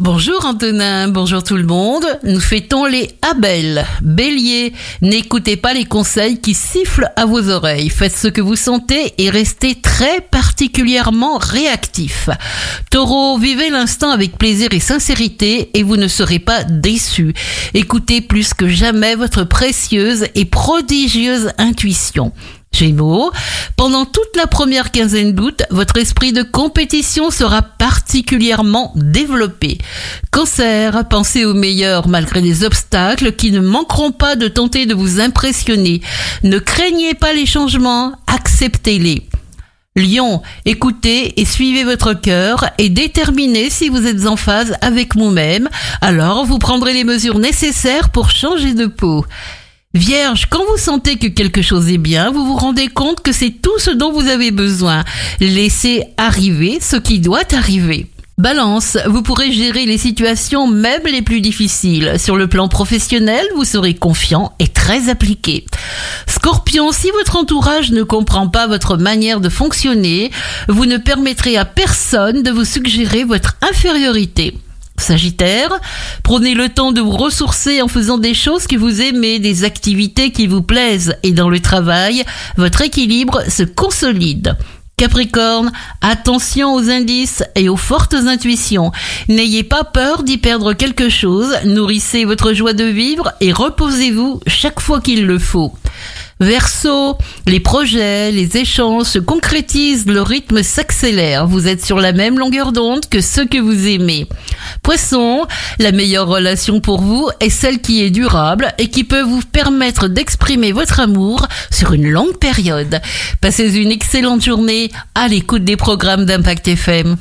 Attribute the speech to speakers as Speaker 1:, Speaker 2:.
Speaker 1: Bonjour Antonin, bonjour tout le monde. Nous fêtons les Abel. Bélier, n'écoutez pas les conseils qui sifflent à vos oreilles. Faites ce que vous sentez et restez très particulièrement réactif. Taureau, vivez l'instant avec plaisir et sincérité et vous ne serez pas déçu. Écoutez plus que jamais votre précieuse et prodigieuse intuition. Gémeaux, pendant toute la première quinzaine d'août, votre esprit de compétition sera particulièrement développé. Cancer, pensez au meilleur malgré les obstacles qui ne manqueront pas de tenter de vous impressionner. Ne craignez pas les changements, acceptez-les. Lion, écoutez et suivez votre cœur et déterminez si vous êtes en phase avec vous-même, alors vous prendrez les mesures nécessaires pour changer de peau. Vierge, quand vous sentez que quelque chose est bien, vous vous rendez compte que c'est tout ce dont vous avez besoin. Laissez arriver ce qui doit arriver. Balance, vous pourrez gérer les situations même les plus difficiles. Sur le plan professionnel, vous serez confiant et très appliqué. Scorpion, si votre entourage ne comprend pas votre manière de fonctionner, vous ne permettrez à personne de vous suggérer votre infériorité. Sagittaire, prenez le temps de vous ressourcer en faisant des choses que vous aimez, des activités qui vous plaisent et dans le travail, votre équilibre se consolide. Capricorne, attention aux indices et aux fortes intuitions. N'ayez pas peur d'y perdre quelque chose, nourrissez votre joie de vivre et reposez-vous chaque fois qu'il le faut. Verso, les projets, les échanges se concrétisent, le rythme s'accélère. Vous êtes sur la même longueur d'onde que ceux que vous aimez. Poisson, la meilleure relation pour vous est celle qui est durable et qui peut vous permettre d'exprimer votre amour sur une longue période. Passez une excellente journée à l'écoute des programmes d'Impact FM.